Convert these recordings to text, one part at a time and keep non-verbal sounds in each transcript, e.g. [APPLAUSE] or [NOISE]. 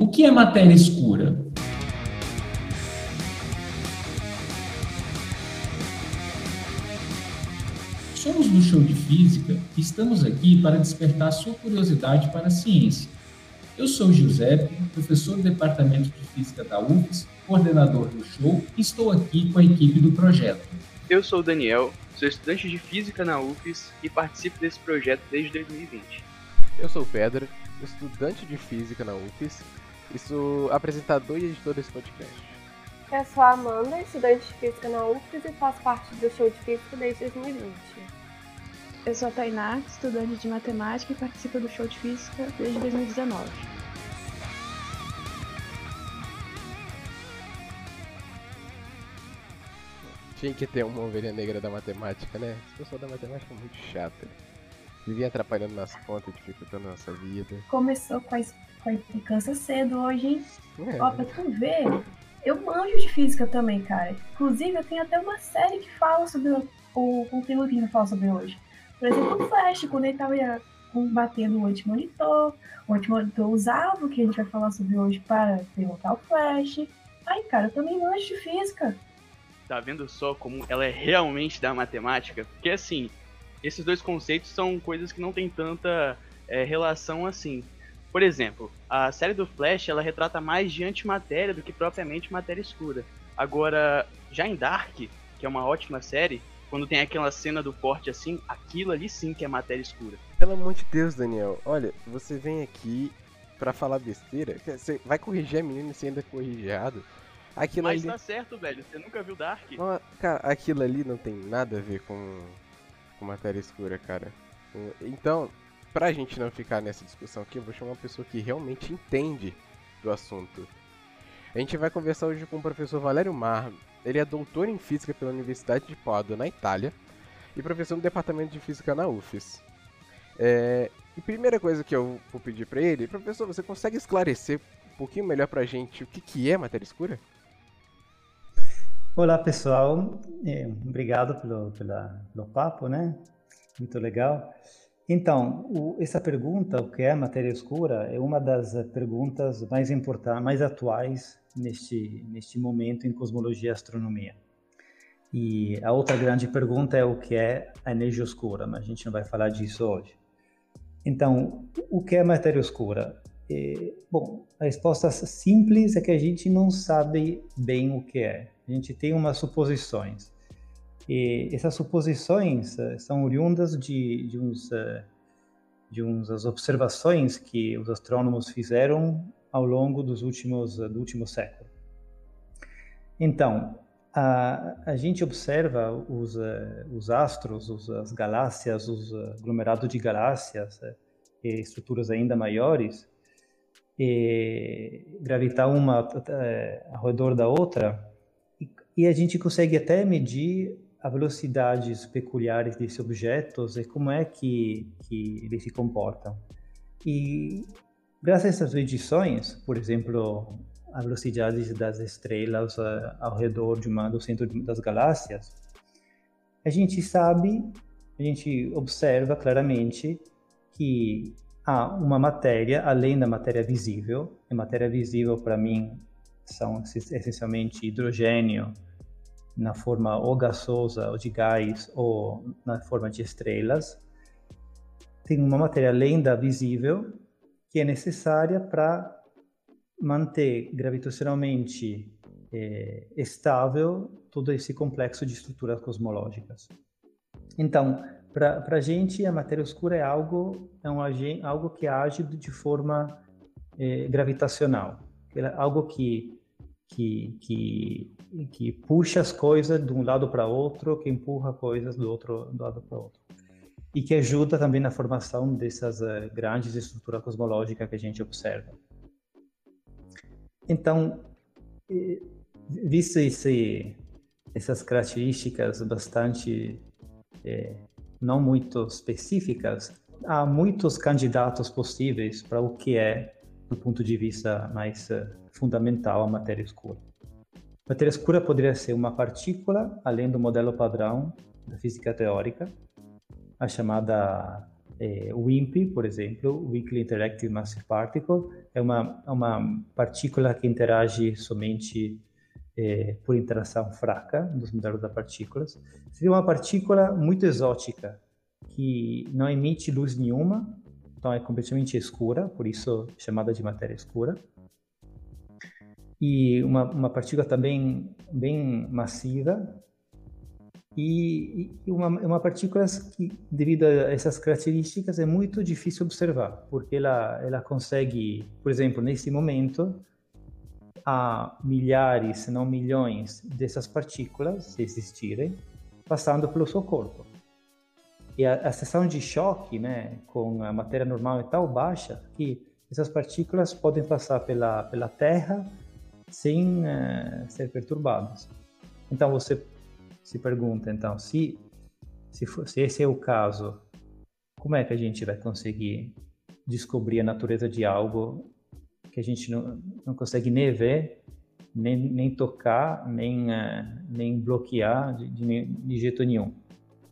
O que é matéria escura? Somos do show de física e estamos aqui para despertar sua curiosidade para a ciência. Eu sou Giuseppe, professor do Departamento de Física da UFES, coordenador do show e estou aqui com a equipe do projeto. Eu sou o Daniel, sou estudante de Física na UFES e participo desse projeto desde 2020. Eu sou o Pedro, estudante de Física na UFES sou apresentador e editor desse podcast. Eu sou a Amanda, estudante de Física na UFES e faço parte do show de Física desde 2020. Eu sou a Tainá, estudante de matemática e participo do show de física desde 2019. Tinha que ter uma ovelha negra da matemática, né? Esse pessoal da matemática é muito chato. Vivia atrapalhando nas contas, dificultando a nossa vida. Começou com a, com a implicância cedo hoje, hein? É, Ó, pra tu ver, eu manjo de física também, cara. Inclusive, eu tenho até uma série que fala sobre o, o conteúdo que a gente vai falar sobre hoje. Por exemplo, o Flash, quando ele tava combatendo o antimonitor, o antimonitor usava o que a gente vai falar sobre hoje para derrotar o Flash. Ai, cara, eu também manjo de física. Tá vendo só como ela é realmente da matemática? Porque assim, esses dois conceitos são coisas que não tem tanta é, relação assim. Por exemplo, a série do Flash ela retrata mais de antimatéria do que propriamente matéria escura. Agora, já em Dark, que é uma ótima série, quando tem aquela cena do porte assim, aquilo ali sim que é matéria escura. Pelo amor de Deus, Daniel. Olha, você vem aqui pra falar besteira. Você vai corrigir a menina e você ainda é corrigiado. Aquilo Mas ali. tá certo, velho. Você nunca viu Dark? Cara, aquilo ali não tem nada a ver com, com matéria escura, cara. Então, pra gente não ficar nessa discussão aqui, eu vou chamar uma pessoa que realmente entende do assunto. A gente vai conversar hoje com o professor Valério Mar. Ele é doutor em física pela Universidade de Padua, na Itália, e professor no departamento de física na UFES. É, e primeira coisa que eu vou pedir pra ele, professor, você consegue esclarecer um pouquinho melhor pra gente o que, que é matéria escura? Olá pessoal, É, obrigado pelo, pela, pelo papo, né? Muito legal. Então, o, essa pergunta, o que é matéria escura, é uma das perguntas mais importantes, mais atuais neste, neste momento em cosmologia e astronomia. E a outra grande pergunta é o que é a energia escura, mas a gente não vai falar disso hoje. Então, o que é matéria escura? É, bom, a resposta simples é que a gente não sabe bem o que é. A gente tem umas suposições. E essas suposições uh, são oriundas de, de, uns, uh, de umas observações que os astrônomos fizeram ao longo dos últimos, uh, do último século. Então, a, a gente observa os, os astros, os, as galáxias, os aglomerados de galáxias estruturas ainda maiores, e gravitar uma ao redor da outra, e, e a gente consegue até medir as velocidades peculiares desses objetos e como é que, que eles se comportam. E graças a essas medições, por exemplo, a velocidade das estrelas uh, ao redor de uma, do centro das galáxias, a gente sabe, a gente observa claramente que há uma matéria além da matéria visível. A matéria visível, para mim, são essencialmente hidrogênio, na forma ou gasosa ou de gás ou na forma de estrelas. Tem uma matéria além da visível que é necessária para manter gravitacionalmente é, estável todo esse complexo de estruturas cosmológicas. Então, para a gente, a matéria escura é algo, é um, algo que age de forma é, gravitacional, é algo que, que, que que puxa as coisas de um lado para outro, que empurra coisas do outro do lado para outro. E que ajuda também na formação dessas uh, grandes estruturas cosmológicas que a gente observa. Então, visto esse, essas características bastante eh, não muito específicas, há muitos candidatos possíveis para o que é, do ponto de vista mais uh, fundamental, a matéria escura. Matéria escura poderia ser uma partícula além do modelo padrão da física teórica, a chamada o WIMP, por exemplo, Weakly Interactive Massive Particle, é uma, é uma partícula que interage somente é, por interação fraca dos modelos das partículas. Seria uma partícula muito exótica, que não emite luz nenhuma, então é completamente escura, por isso chamada de matéria escura. E uma, uma partícula também bem massiva, e uma, uma partícula que, devido a essas características, é muito difícil observar, porque ela, ela consegue, por exemplo, nesse momento, há milhares, se não milhões dessas partículas, se existirem, passando pelo seu corpo. E a, a seção de choque, né, com a matéria normal é tão baixa que essas partículas podem passar pela, pela Terra sem uh, ser perturbadas. Então você se pergunta, então, se, se, for, se esse é o caso, como é que a gente vai conseguir descobrir a natureza de algo que a gente não, não consegue nem ver, nem, nem tocar, nem, uh, nem bloquear de, de, de, jeito nenhum.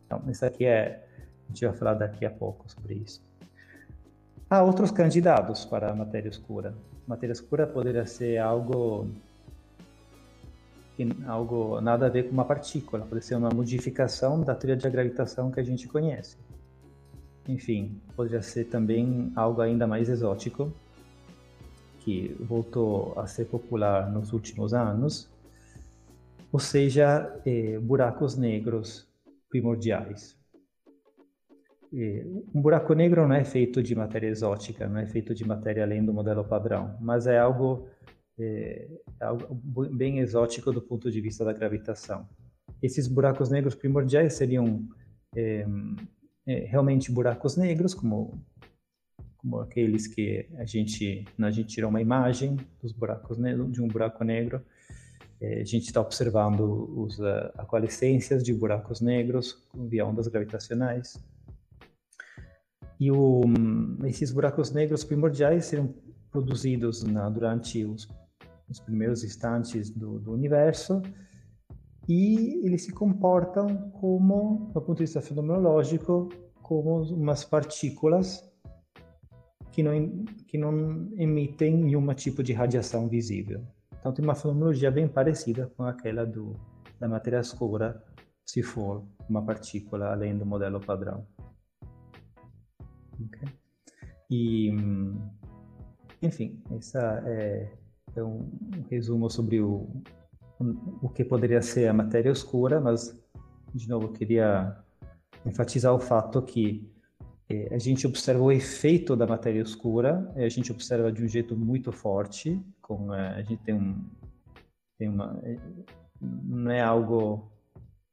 Então, isso aqui é, a gente vai falar daqui a pouco sobre isso. Há outros candidatos para a matéria escura. Matéria escura poderia ser algo algo nada a ver com uma partícula, pode ser uma modificação da teoria da gravitação que a gente conhece. Enfim, poderia ser também algo ainda mais exótico, que voltou a ser popular nos últimos anos, ou seja, eh, buracos negros primordiais. Eh, um buraco negro não é feito de matéria exótica, não é feito de matéria além do modelo padrão, mas é algo é algo bem exótico do ponto de vista da gravitação. Esses buracos negros primordiais seriam realmente buracos negros, como, como aqueles que a gente, a gente tira uma imagem dos buracos de um buraco negro, é, a gente está observando os aqualescências de buracos negros via ondas gravitacionais. E o, esses buracos negros primordiais seriam produzidos na, durante os nos primeiros instantes do, do universo, e eles se comportam como, do ponto de vista fenomenológico, como umas partículas que não, que não emitem nenhum tipo de radiação visível. Então tem uma fenomenologia bem parecida com aquela do, da matéria escura, se for uma partícula além do modelo padrão. Okay? E, enfim, essa é então, um resumo sobre o, o que poderia ser a matéria escura, mas, de novo, queria enfatizar o fato que a gente observa o efeito da matéria escura, a gente observa de um jeito muito forte, com, eh, a gente tem, um, tem uma... Não é algo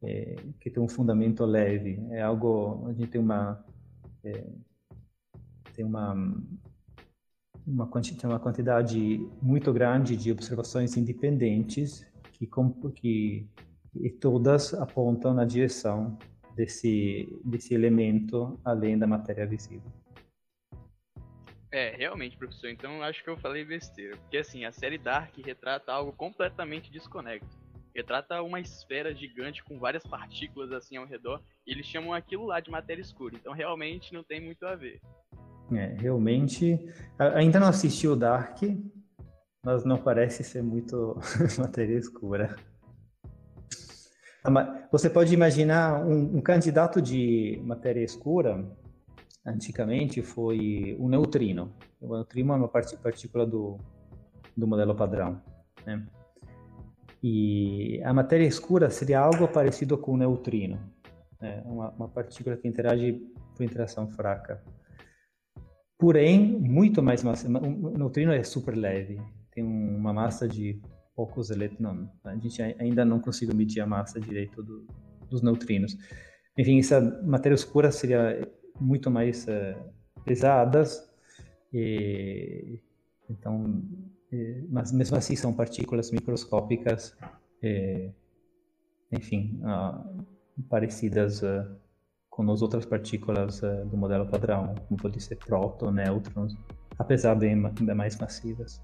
é, que tem um fundamento leve, é algo... A gente tem uma... É, tem uma uma, quanti uma quantidade muito grande de observações independentes que, que e todas apontam na direção desse, desse elemento além da matéria visível. É, realmente, professor. Então acho que eu falei besteira. Porque assim, a série Dark retrata algo completamente desconexo. Retrata uma esfera gigante com várias partículas assim ao redor. E eles chamam aquilo lá de matéria escura. Então realmente não tem muito a ver. É, realmente. Ainda não assisti o Dark, mas não parece ser muito [LAUGHS] matéria escura. Ah, você pode imaginar um, um, candidato de matéria escura, antigamente, foi o neutrino. O neutrino é uma partícula do, do modelo padrão. Né? E a matéria escura seria algo parecido com o neutrino, né? uma, uma partícula que interage por interação fraca porém muito mais massa. O neutrino é super leve, tem uma massa de poucos elétrons. A gente ainda não conseguiu medir a massa direito do, dos neutrinos. Enfim, essa matéria escura seria muito mais uh, pesadas, então, mas mesmo assim são partículas microscópicas, enfim, uh, parecidas uh, com as outras partículas uh, do modelo padrão, como pode ser prótons, nêutrons, apesar de ainda mais massivas.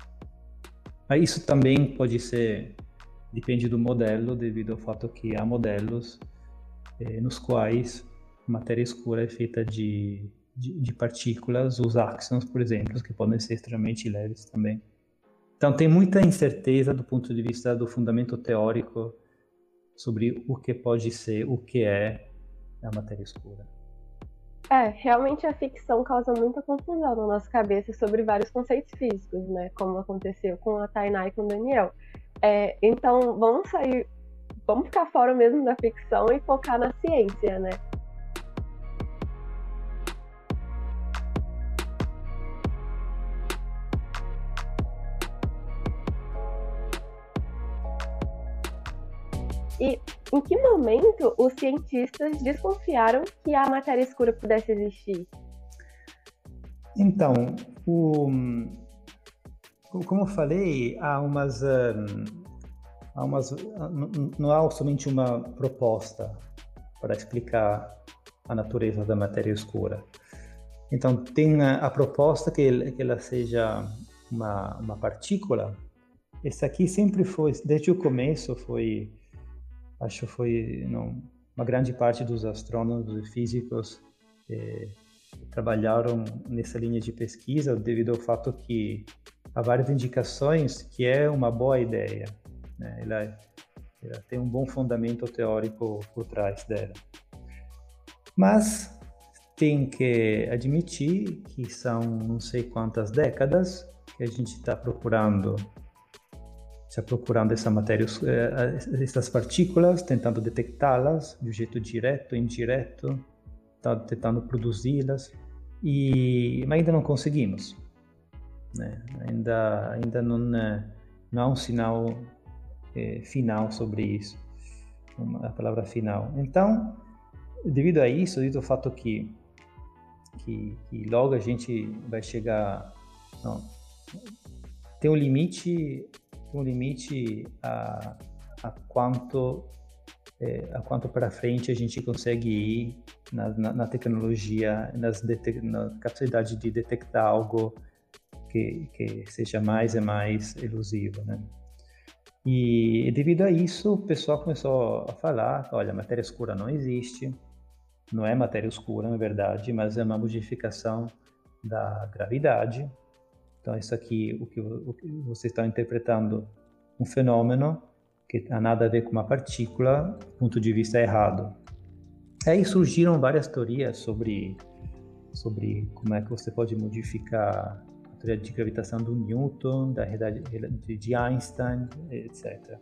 Mas isso também pode ser, depende do modelo, devido ao fato que há modelos eh, nos quais matéria escura é feita de, de, de, partículas, os áxions, por exemplo, que podem ser extremamente leves também. Então, tem muita incerteza do ponto de vista do fundamento teórico sobre o que pode ser, o que é a matéria escura. É, realmente a ficção causa muita confusão na nossa cabeça sobre vários conceitos físicos, né? Como aconteceu com a Tainá e com o Daniel. É, então, vamos sair, vamos ficar fora mesmo da ficção e focar na ciência, né? E em que momento os cientistas desconfiaram que a matéria escura pudesse existir? Então, o, como eu falei, há umas, há umas, não há somente uma proposta para explicar a natureza da matéria escura. Então, tem a, a proposta que, que ela seja uma, uma partícula. Esse aqui sempre foi, desde o começo, foi acho foi não, uma grande parte dos astrônomos e físicos eh, trabalharam nessa linha de pesquisa devido ao fato que há várias indicações que é uma boa ideia. Né? Ela, ela tem um bom fundamento teórico por trás dela. Mas tem que admitir que são não sei quantas décadas que a gente está procurando está procurando essa matéria, eh, essas partículas, tentando detectá-las de um jeito direto, indireto, tá tentando produzi-las, e mas ainda não conseguimos. Né? Ainda, ainda não, eh, não há um sinal é, final sobre isso, uma, a palavra final. Então, devido a isso, devido ao fato que, que, que logo a gente vai chegar. Não, tem um limite um limite a, a quanto é, a quanto para frente a gente consegue ir na, na, na tecnologia, nas na capacidade de detectar algo que, que seja mais e mais elusivo, né? E devido a isso, o pessoal começou a falar, olha, matéria escura não existe, não é matéria escura, na verdade, mas é uma modificação da gravidade, então, isso aqui, o que, o que você está interpretando um fenômeno que tem nada a ver com uma partícula, ponto de vista errado. Aí surgiram várias teorias sobre, sobre como é que você pode modificar a teoria de gravitação do Newton, da realidade de Einstein, etc.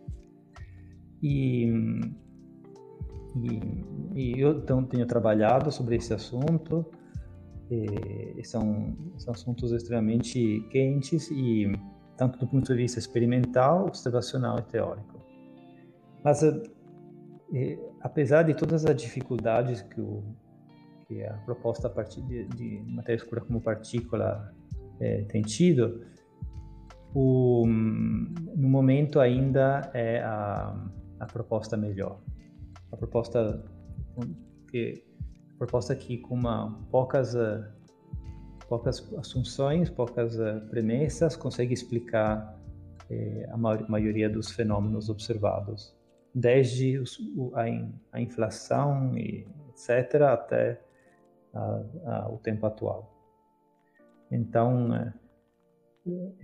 E, e, e eu então, tenho trabalhado sobre esse assunto, e são, são assuntos extremamente quentes e tanto do ponto de vista experimental, observacional e teórico. Mas eh, apesar de todas as dificuldades que, o, que a proposta a partir de, de matéria escura como partícula eh, tem tido, o, no momento ainda é a, a proposta melhor. A proposta que proposta aqui com uma, poucas, uh, poucas assunções, poucas uh, premissas, consegue explicar eh, a maioria dos fenômenos observados, desde os, o, a, in, a, inflação e etc. até a, a, o tempo atual. Então, eh,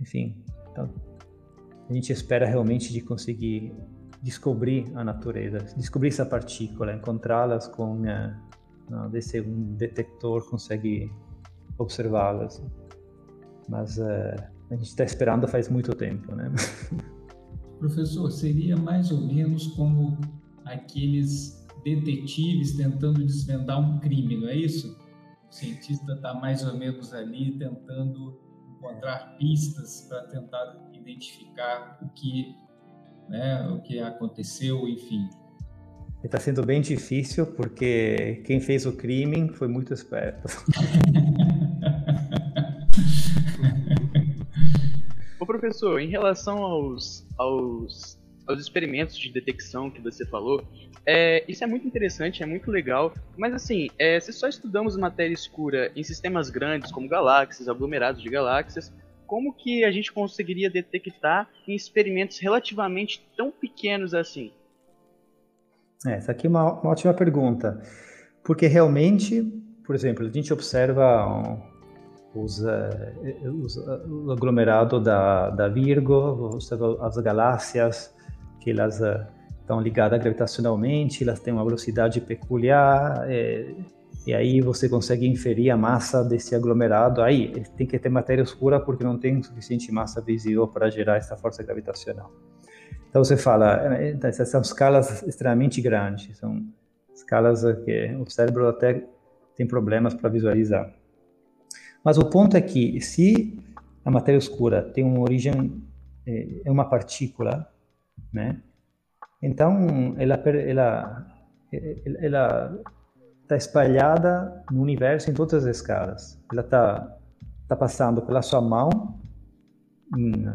enfim, então, a gente espera realmente de conseguir descobrir a natureza, descobrir essa partícula, encontrá-las com uh, não, desse um detector consegue observá-las. Mas uh, a gente está esperando faz muito tempo, né? [LAUGHS] Professor, seria mais ou menos como aqueles detetives tentando desvendar um crime, não é isso? O cientista está mais ou menos ali tentando encontrar pistas para tentar identificar o que, né, o que aconteceu, enfim. Está sendo bem difícil porque quem fez o crime foi muito esperto. [LAUGHS] Ô professor, em relação aos, aos, aos experimentos de detecção que você falou, é, isso é muito interessante, é muito legal, mas assim, é, se só estudamos matéria escura em sistemas grandes como galáxias, aglomerados de galáxias, como que a gente conseguiria detectar em experimentos relativamente tão pequenos assim? É, essa aqui é uma, uma ótima pergunta, porque realmente por exemplo, a gente observa os, os, o aglomerado da, da Virgo, as galáxias, que elas estão ligadas gravitacionalmente, elas têm uma velocidade peculiar, é, e aí você consegue inferir a massa desse aglomerado. Aí tem que ter matéria escura porque não tem suficiente massa visível para gerar essa força gravitacional. Então você fala, é, essas são escalas extremamente grandes, são escalas que o cérebro até tem problemas para visualizar. Mas o ponto é que se a matéria escura tem uma origem, é, é uma partícula, né? Então ela ela ela está espalhada no universo em todas as escalas. Ela está tá passando pela sua mão em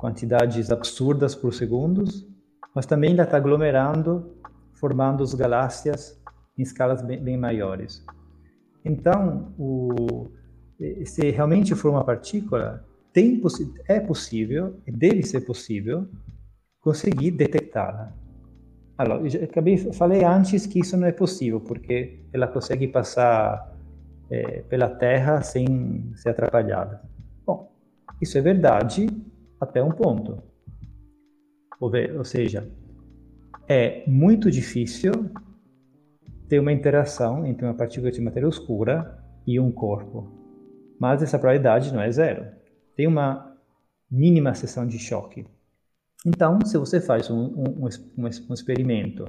quantidades absurdas por segundos, mas também ela está aglomerando, formando as galáxias em escalas bem, bem maiores. Então, o, se realmente for uma partícula, tem, é possível, deve ser possível, conseguir detectá-la. Allora, acabei, falei antes que isso não é possível, porque ela consegue passar é, pela Terra sem ser atrapalhada. Bom, isso é verdade até um ponto. Ou seja, é muito difícil ter uma interação entre uma partícula de matéria escura e um corpo. Mas essa probabilidade não é zero. Tem uma mínima seção de choque. Então, se você faz um, um, um, um experimento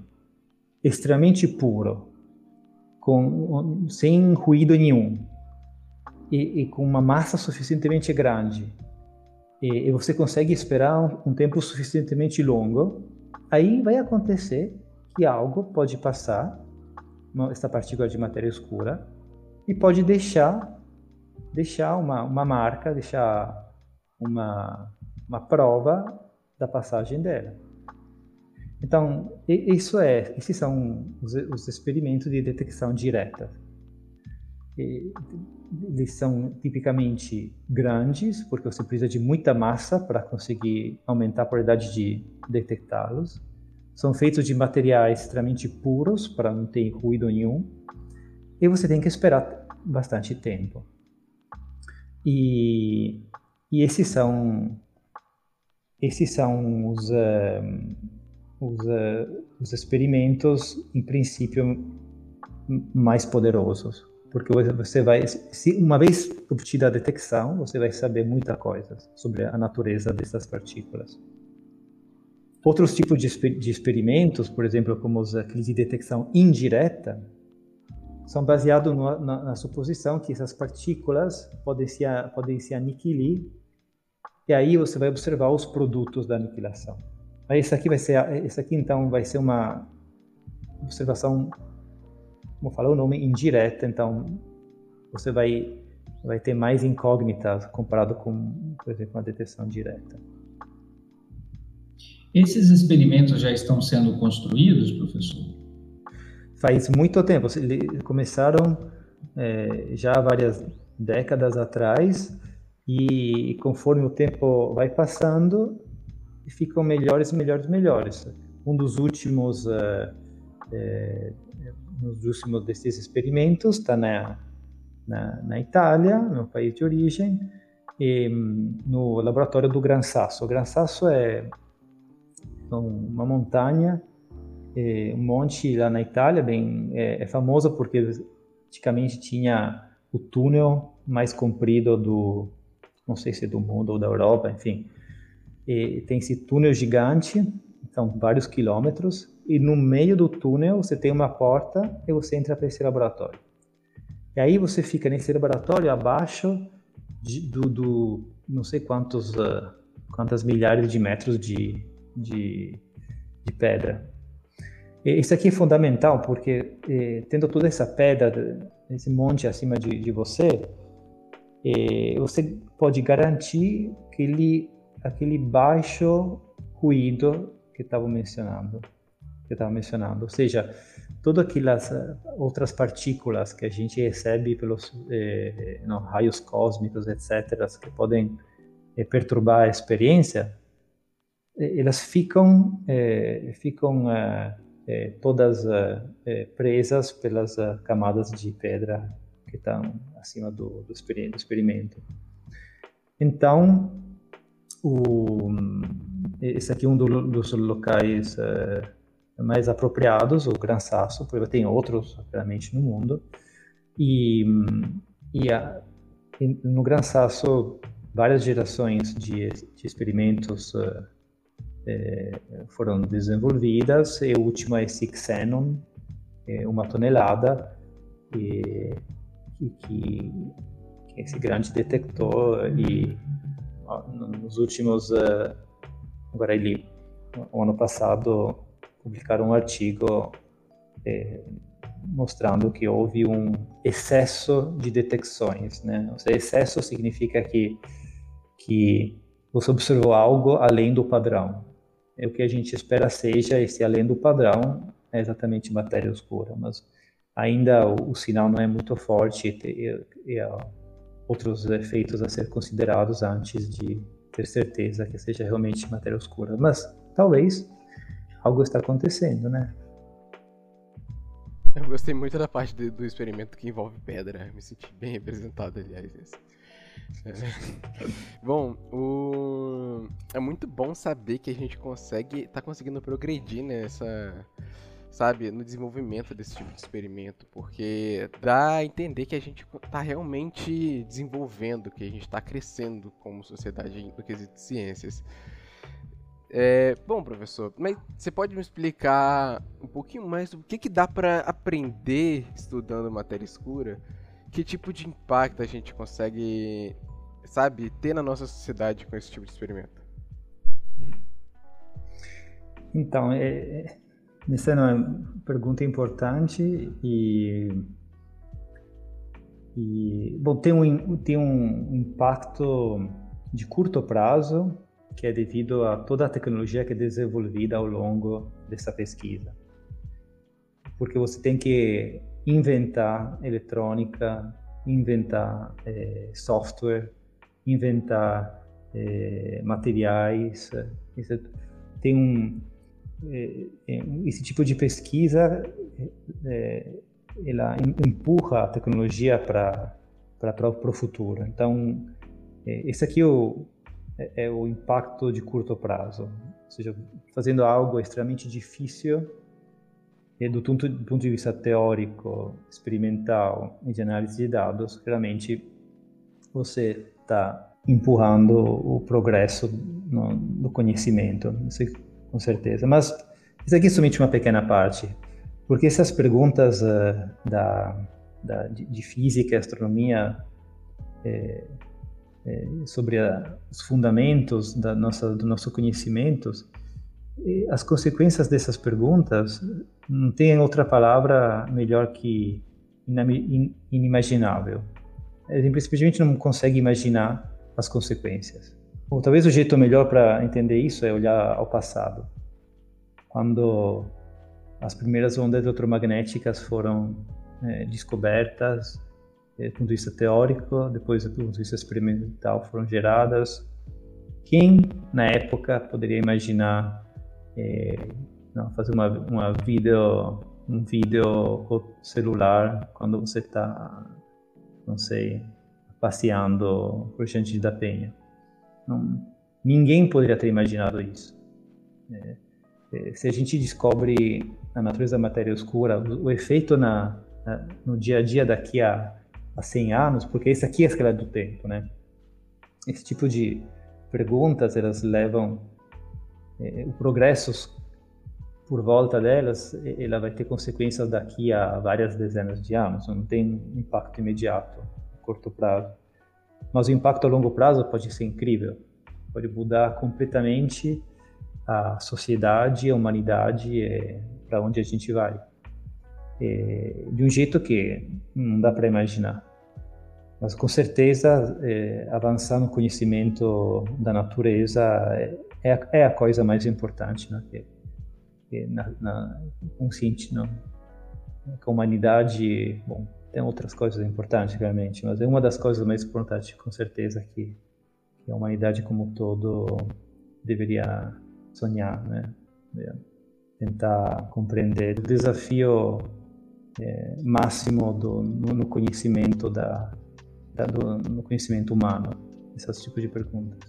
extremamente puro, com, sem ruído nenhum, e, e, com uma massa suficientemente grande, e, e você consegue esperar um, tempo suficientemente longo, aí vai acontecer que algo pode passar, essa partícula de matéria escura, e pode deixar, deixar uma, uma marca, deixar uma, uma prova da passagem dela. Então, isso é, esses são os, os experimentos de detecção direta. Eles são tipicamente grandes, porque você precisa de muita massa para conseguir aumentar a probabilidade de detectá-los. São feitos de materiais extremamente puros, para não ter ruído nenhum. E você tem que esperar bastante tempo. E, e esses são esses são os, uh, os, uh, os experimentos, em princípio, mais poderosos. Porque você vai, se uma vez obtida a detecção, você vai saber muita coisa sobre a natureza dessas partículas. Outros tipos de, de experimentos, por exemplo, como os, aqueles de detecção indireta, são baseados na, na, suposição que essas partículas podem se, podem se aniquilar e aí você vai observar os produtos da aniquilação. Aí esse aqui vai ser, esse aqui então vai ser uma observação, como falou o nome, indireta. Então você vai vai ter mais incógnitas comparado com, por exemplo, uma detecção direta. Esses experimentos já estão sendo construídos, professor? Faz muito tempo. Eles começaram é, já várias décadas atrás e conforme o tempo vai passando, ficam melhores, melhores, melhores. Um dos últimos, uh, é, nos últimos desses experimentos está na, na, na, Itália, no país de origem, e, no laboratório do Gran Sasso. O Gran Sasso é uma montanha, é, um monte lá na Itália, bem é, é famoso porque antigamente tinha o túnel mais comprido do não sei se é do mundo ou da Europa, enfim. E tem esse túnel gigante, são vários quilômetros, e no meio do túnel você tem uma porta e você entra para esse laboratório. E aí você fica nesse laboratório abaixo de, do, do, não sei quantos, uh, quantas milhares de metros de, de, de pedra. E isso aqui é fundamental porque eh, tendo toda essa pedra, esse monte acima de, de você, é, você pode garantir aquele, aquele baixo ruído que estava mencionando, que estava mencionando, ou seja, todas aquelas eh, outras partículas que a gente recebe pelos eh, não, raios cósmicos, etc., que podem eh, perturbar a experiência, eh, elas ficam eh, ficam eh, todas presas pelas camadas de pedra que estão acima do, do, experimento. Então, o, esse aqui é um dos locais mais apropriados, o Gran Sasso, porque tem outros, realmente, no mundo. E, e, a, e no Gran Sasso, várias gerações de, de experimentos uh, foram desenvolvidas e a última é Xenon, é uma tonelada, e, e que, que, é esse grande detector e nos últimos uh, agora ele o ano passado publicaram um artigo é, mostrando que houve um excesso de detecções, né? Ou seja, excesso significa que que você observou algo além do padrão. É o que a gente espera seja esse além do padrão, é exatamente matéria escura, mas ainda o, o sinal não é muito forte e, e, e outros efeitos a ser considerados antes de ter certeza que seja realmente matéria escura. Mas talvez algo está acontecendo, né? Eu gostei muito da parte de, do experimento que envolve pedra. Me senti bem representado, aliás. É. [LAUGHS] Bom, o... é muito bom saber que a gente consegue, tá conseguindo progredir nessa, sabe, no desenvolvimento desse tipo de experimento, porque dá a entender que a gente tá realmente desenvolvendo, que a gente está crescendo como sociedade no quesito de ciências. É, bom, professor, mas você pode me explicar um pouquinho mais o que, que dá para aprender estudando matéria escura? Que tipo de impacto a gente consegue, sabe, ter na nossa sociedade com esse tipo de experimento? Então, é, é essa é uma pergunta importante e, e bom, tem um, tem um impacto de curto prazo que é devido a toda a tecnologia que é desenvolvida ao longo dessa pesquisa. Porque você tem que inventar eletrônica, inventar é, software, inventar é, materiais. Isso tem um é, esse tipo de pesquisa ela empurra a tecnologia para para o futuro. Então esse aqui é o é, é o impacto de curto prazo. Ou seja, fazendo algo extremamente difícil e do ponto, do ponto de vista teórico, experimental e de análise de dados, realmente você está empurrando o progresso no, do conhecimento, isso com certeza. Mas isso aqui é somente uma pequena parte, porque essas perguntas uh, da, da, de, de, física e astronomia eh, é, sobre a, os fundamentos da nossa, do nosso conhecimento, as consequências dessas perguntas não tem outra palavra melhor que inimaginável. A gente simplesmente não consegue imaginar as consequências. Ou talvez o jeito melhor para entender isso é olhar ao passado, quando as primeiras ondas eletromagnéticas foram é, descobertas é, do ponto de vista teórico, depois do ponto de vista experimental foram geradas. Quem, na época, poderia imaginar é, não, fazer uma, uma vídeo, um vídeo celular quando você está, não sei, passeando por Gente da Penha? Não, ninguém poderia ter imaginado isso. É, é, se a gente descobre a natureza da matéria escura, o, o efeito na, na, no dia a dia daqui a há 100 anos, porque isso aqui é a escala do tempo, né? Esse tipo de perguntas, elas levam eh, o progresso por volta delas, ela vai ter consequências daqui a várias dezenas de anos, não tem impacto imediato, curto prazo. Mas o impacto a longo prazo pode ser incrível, pode mudar completamente a sociedade, a humanidade, eh, para onde a gente vai é, de um jeito que não dá para imaginar. Mas com certeza é, avançar no conhecimento da natureza é, é, a, é a coisa mais importante, né? Que, que na, na consciente, não. A humanidade, bom, tem outras coisas importantes realmente, mas é uma das coisas mais importantes, com certeza, que, que a humanidade como um todo deveria sonhar, né? Tentar compreender o desafio é, máximo do, no, no conhecimento da, da do, no conhecimento humano? Esses tipos de perguntas.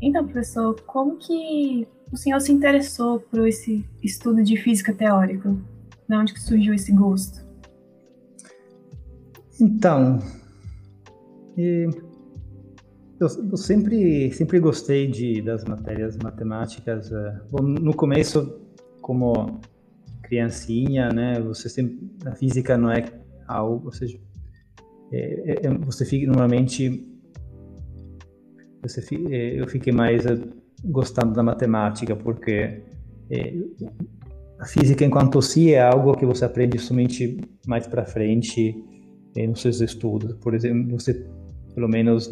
Então, professor, como que o senhor se interessou por esse estudo de física teórica? De onde que surgiu esse gosto? Então, eu, eu, sempre, sempre gostei de, das matérias matemáticas. Eh, bom, no começo, como criancinha, né, você sempre, a física não é algo, ou seja, é, é, é você fica normalmente, você, é, eu fiquei mais eh, gostando da matemática porque é, a física enquanto si é algo que você aprende somente mais para frente é, nos seus estudos. Por exemplo, você pelo menos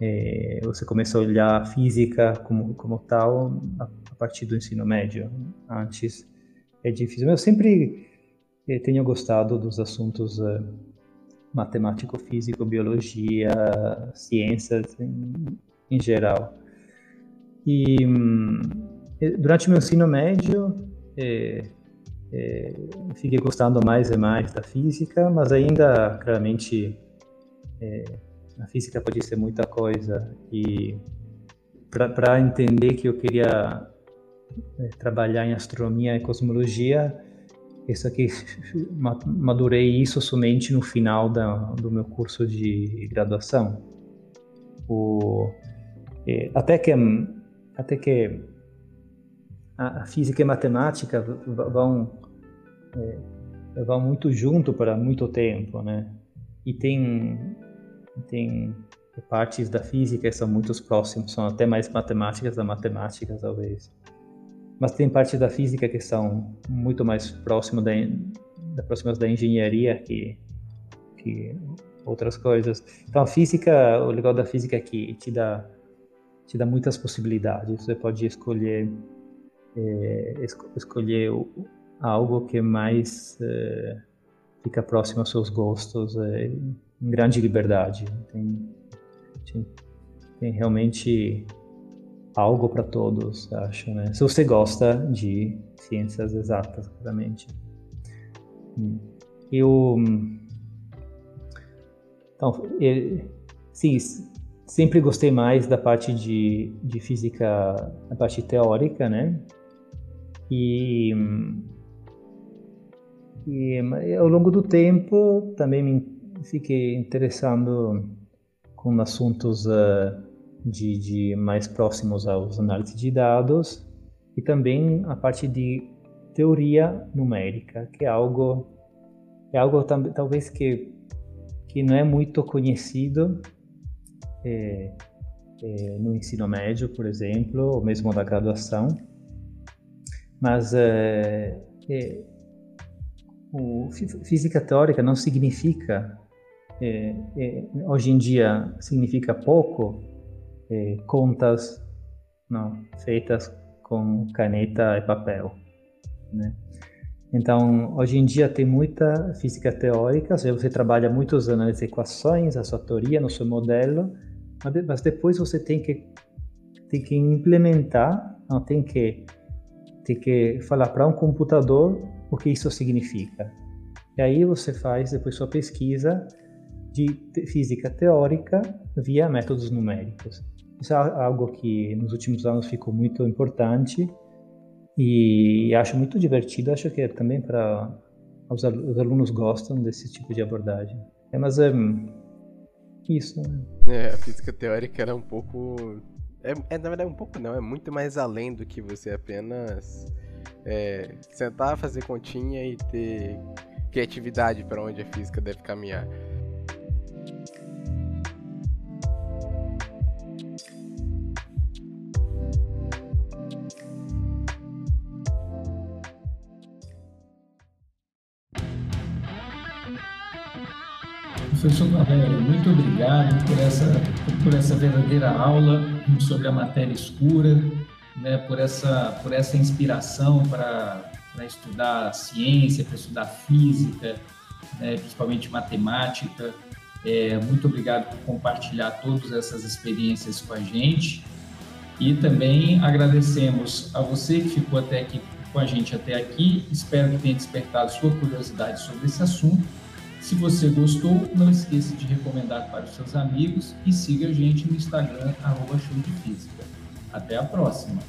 é, você começa a olhar a física como, como tal a, a, partir do ensino médio. Antes é difícil. Eu sempre é, tenho gostado dos assuntos é, matemático, físico, biologia, ciências em, em geral. E hum, durante meu ensino médio, é, é, fiquei gostando mais e mais da física, mas ainda, claramente, é, a física pode ser muita coisa. E para entender que eu queria trabalhar em astronomia e cosmologia, isso aqui madurei isso somente no final da, do meu curso de graduação. O, é, até que até que a, a física e a matemática vão é, vão muito junto para muito tempo, né? E tem tem partes da física que são muito próximas, são até mais matemáticas da matemática, talvez. Mas tem partes da física que são muito mais próximas da, da próximas da engenharia que que outras coisas. Então a física, o legal da física é que te dá te dá muitas possibilidades. Você pode escolher é, escolher algo que mais é, fica próximo aos seus gostos, é, em grande liberdade. Tem, tem, tem realmente algo para todos, acho, né? Se você gosta de ciências exatas, claramente. Hum. Eu, então, sim, sempre gostei mais da parte de, de física, a parte teórica, né? E, e ao longo do tempo também me fiquei interessando com assuntos uh, de, de, mais próximos aos análises de dados e também a parte de teoria numérica, que é algo é algo talvez que que não é muito conhecido é, é, no ensino médio, por exemplo, ou mesmo da graduação. Mas é, é, o, física teórica não significa, é, é hoje em dia, significa pouco é, contas não, feitas com caneta e papel. Né? Então, hoje em dia tem muita física teórica, você trabalha muitos anos nas equações, a sua teoria, no seu modelo, mas depois você tem que, tem que implementar, não, tem que tem que falar para um computador o que isso significa. E aí você faz depois sua pesquisa de física teórica via métodos numéricos. Isso é algo que nos últimos anos ficou muito importante e acho muito divertido. Acho que é também para os, alunos gostam desse tipo de abordagem. É, mas é isso. Né? É, a física teórica era um pouco é, é, na verdade, um pouco não, é muito mais além do que você apenas é, sentar, fazer continha e ter criatividade para onde a física deve caminhar. Professor Valério, muito obrigado por essa, por essa verdadeira aula sobre a matéria escura, né, por, essa, por essa inspiração para estudar ciência, para estudar física, né, principalmente matemática. É, muito obrigado por compartilhar todas essas experiências com a gente. E também agradecemos a você que ficou até aqui com a gente até aqui. Espero que tenha despertado sua curiosidade sobre esse assunto. Se você gostou, não esqueça de recomendar para os seus amigos e siga a gente no Instagram, arroba Show de Física. Até a próxima!